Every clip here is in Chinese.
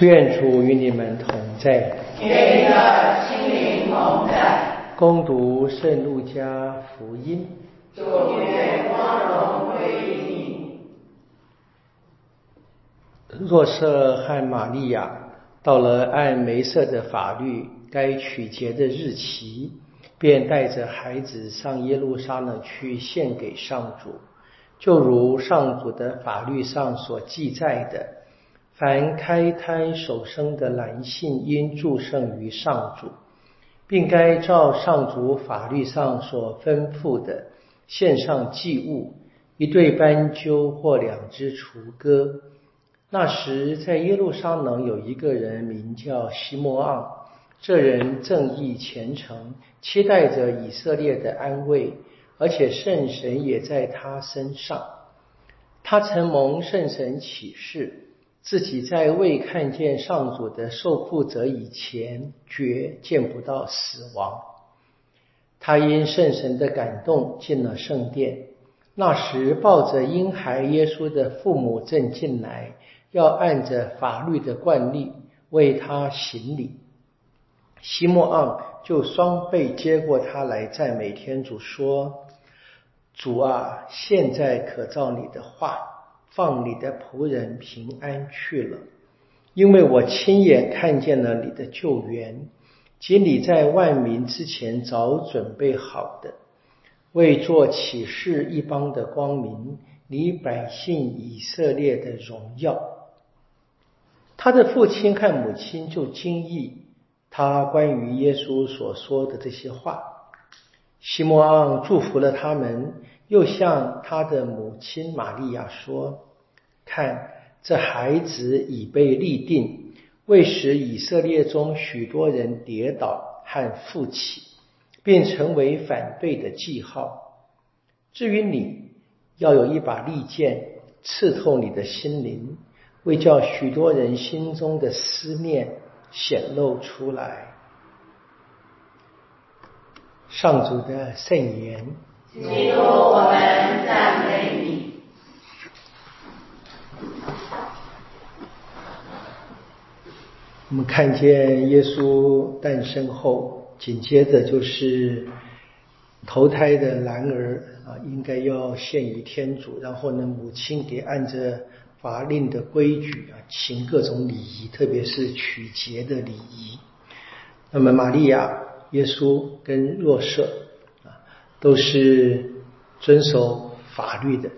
愿主与你们同在。愿你的心灵同在。攻读圣路加福音。主愿光荣归于你。若瑟和玛利亚到了按梅瑟的法律该取节的日期，便带着孩子上耶路撒冷去献给上主，就如上主的法律上所记载的。凡开胎首生的男性，应祝圣于上主，并该照上主法律上所吩咐的，献上祭物，一对斑鸠或两只雏鸽。那时，在耶路撒冷有一个人名叫西摩昂，这人正义虔诚，期待着以色列的安慰，而且圣神也在他身上。他曾蒙圣神启示。自己在未看见上主的受苦者以前，绝见不到死亡。他因圣神的感动进了圣殿。那时，抱着婴孩耶稣的父母正进来，要按着法律的惯例为他行礼。西莫昂就双倍接过他来赞美天主，说：“主啊，现在可照你的话。”放你的仆人平安去了，因为我亲眼看见了你的救援，及你在万民之前早准备好的，为做启示一帮的光明，你百姓以色列的荣耀。他的父亲看母亲就惊异他关于耶稣所说的这些话。西摩昂祝福了他们。又向他的母亲玛利亚说：“看，这孩子已被立定，为使以色列中许多人跌倒和复起，并成为反对的记号。至于你，要有一把利剑刺透你的心灵，为叫许多人心中的思念显露出来。”上主的圣言。基督，我们赞美你。我们看见耶稣诞生后，紧接着就是投胎的男儿啊，应该要献于天主。然后呢，母亲给按着法令的规矩啊，行各种礼仪，特别是取节的礼仪。那么，玛利亚、耶稣跟若瑟。都是遵守法律的，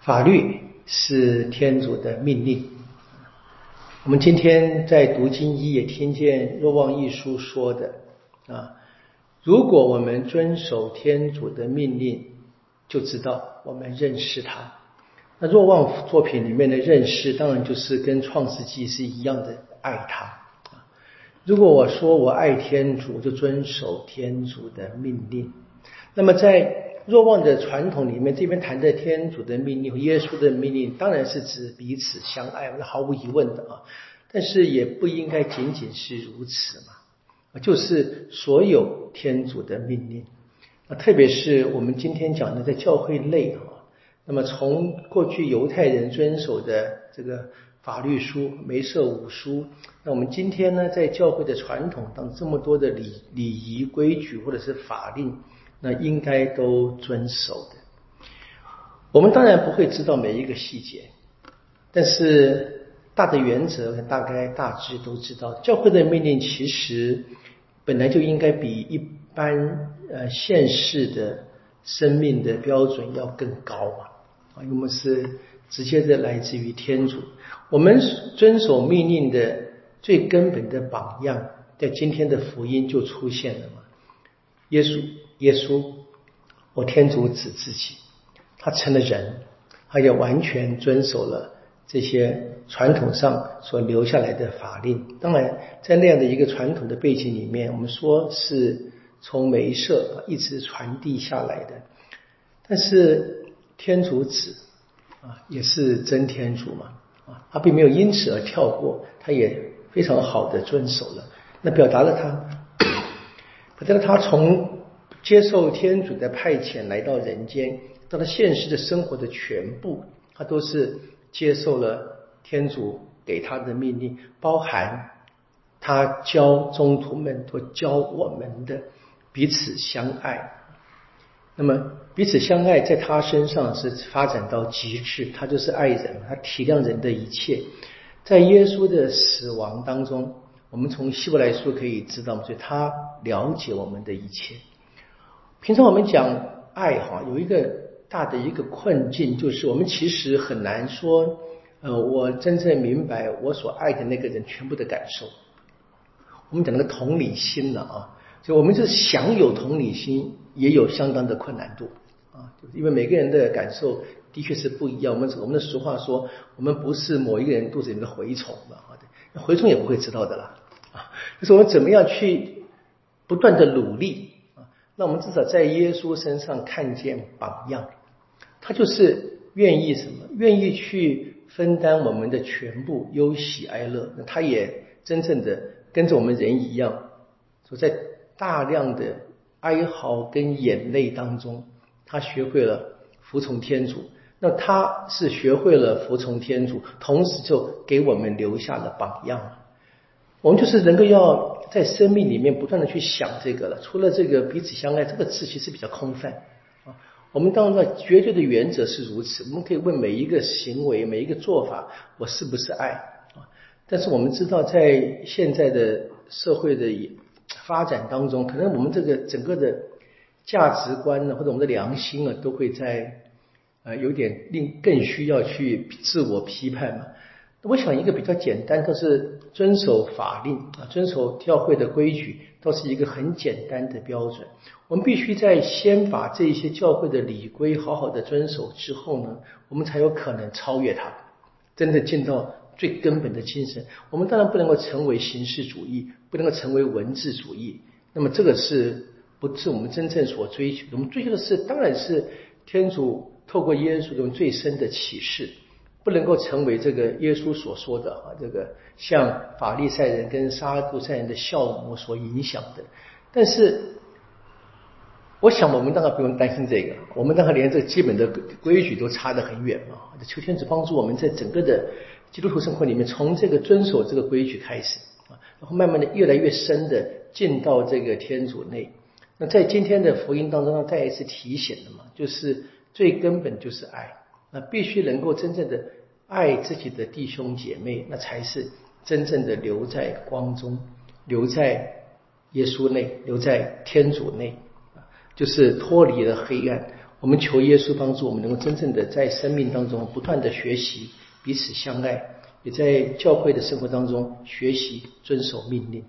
法律是天主的命令。我们今天在读经一也听见若望一书说的啊，如果我们遵守天主的命令，就知道我们认识他。那若望作品里面的认识，当然就是跟创世纪是一样的爱他。如果我说我爱天主，就遵守天主的命令。那么，在若望的传统里面，这边谈的天主的命令和耶稣的命令，当然是指彼此相爱，那毫无疑问的啊。但是也不应该仅仅是如此嘛，就是所有天主的命令啊，特别是我们今天讲的在教会内啊。那么从过去犹太人遵守的这个法律书、梅瑟五书，那我们今天呢，在教会的传统当中这么多的礼礼仪规矩或者是法令。那应该都遵守的。我们当然不会知道每一个细节，但是大的原则大概大致都知道。教会的命令其实本来就应该比一般呃现世的生命的标准要更高嘛啊，因为我们是直接的来自于天主。我们遵守命令的最根本的榜样，在今天的福音就出现了嘛，耶稣。耶稣，我天主子自己，他成了人，他也完全遵守了这些传统上所留下来的法令。当然，在那样的一个传统的背景里面，我们说是从梅瑟一直传递下来的。但是天主子啊，也是真天主嘛啊，他并没有因此而跳过，他也非常好的遵守了。那表达了他，表达了他从。接受天主的派遣来到人间，到了现实的生活的全部，他都是接受了天主给他的命令，包含他教宗徒们或教我们的彼此相爱。那么彼此相爱，在他身上是发展到极致，他就是爱人，他体谅人的一切。在耶稣的死亡当中，我们从希伯来书可以知道，所以他了解我们的一切。平常我们讲爱哈，有一个大的一个困境，就是我们其实很难说，呃，我真正明白我所爱的那个人全部的感受。我们讲那个同理心了啊，就我们是想有同理心。也有相当的困难度啊，因为每个人的感受的确是不一样。我们我们的俗话说，我们不是某一个人肚子里面的蛔虫嘛，好的，蛔虫也不会知道的啦啊。就是我们怎么样去不断的努力，那我们至少在耶稣身上看见榜样，他就是愿意什么？愿意去分担我们的全部忧喜哀乐。那他也真正的跟着我们人一样，所在大量的。哀嚎跟眼泪当中，他学会了服从天主。那他是学会了服从天主，同时就给我们留下了榜样。我们就是能够要在生命里面不断的去想这个了。除了这个彼此相爱这个词，其实比较空泛啊。我们当然绝对的原则是如此。我们可以问每一个行为、每一个做法，我是不是爱啊？但是我们知道，在现在的社会的。发展当中，可能我们这个整个的价值观呢，或者我们的良心啊，都会在呃有点令更需要去自我批判嘛。我想一个比较简单，都是遵守法令啊，遵守教会的规矩，都是一个很简单的标准。我们必须在先把这些教会的礼规好好的遵守之后呢，我们才有可能超越它，真的进到。最根本的精神，我们当然不能够成为形式主义，不能够成为文字主义。那么这个是不是我们真正所追求的？我们追求的是，当然是天主透过耶稣用最深的启示，不能够成为这个耶稣所说的啊，这个像法利赛人跟撒杜塞人的酵母所影响的。但是，我想我们当然不用担心这个，我们当然连这基本的规矩都差得很远嘛。求天主帮助我们在整个的。基督徒生活里面，从这个遵守这个规矩开始啊，然后慢慢的越来越深的进到这个天主内。那在今天的福音当中，再一次提醒了嘛，就是最根本就是爱，那必须能够真正的爱自己的弟兄姐妹，那才是真正的留在光中，留在耶稣内，留在天主内，就是脱离了黑暗。我们求耶稣帮助我们，能够真正的在生命当中不断的学习。彼此相爱，也在教会的生活当中学习遵守命令。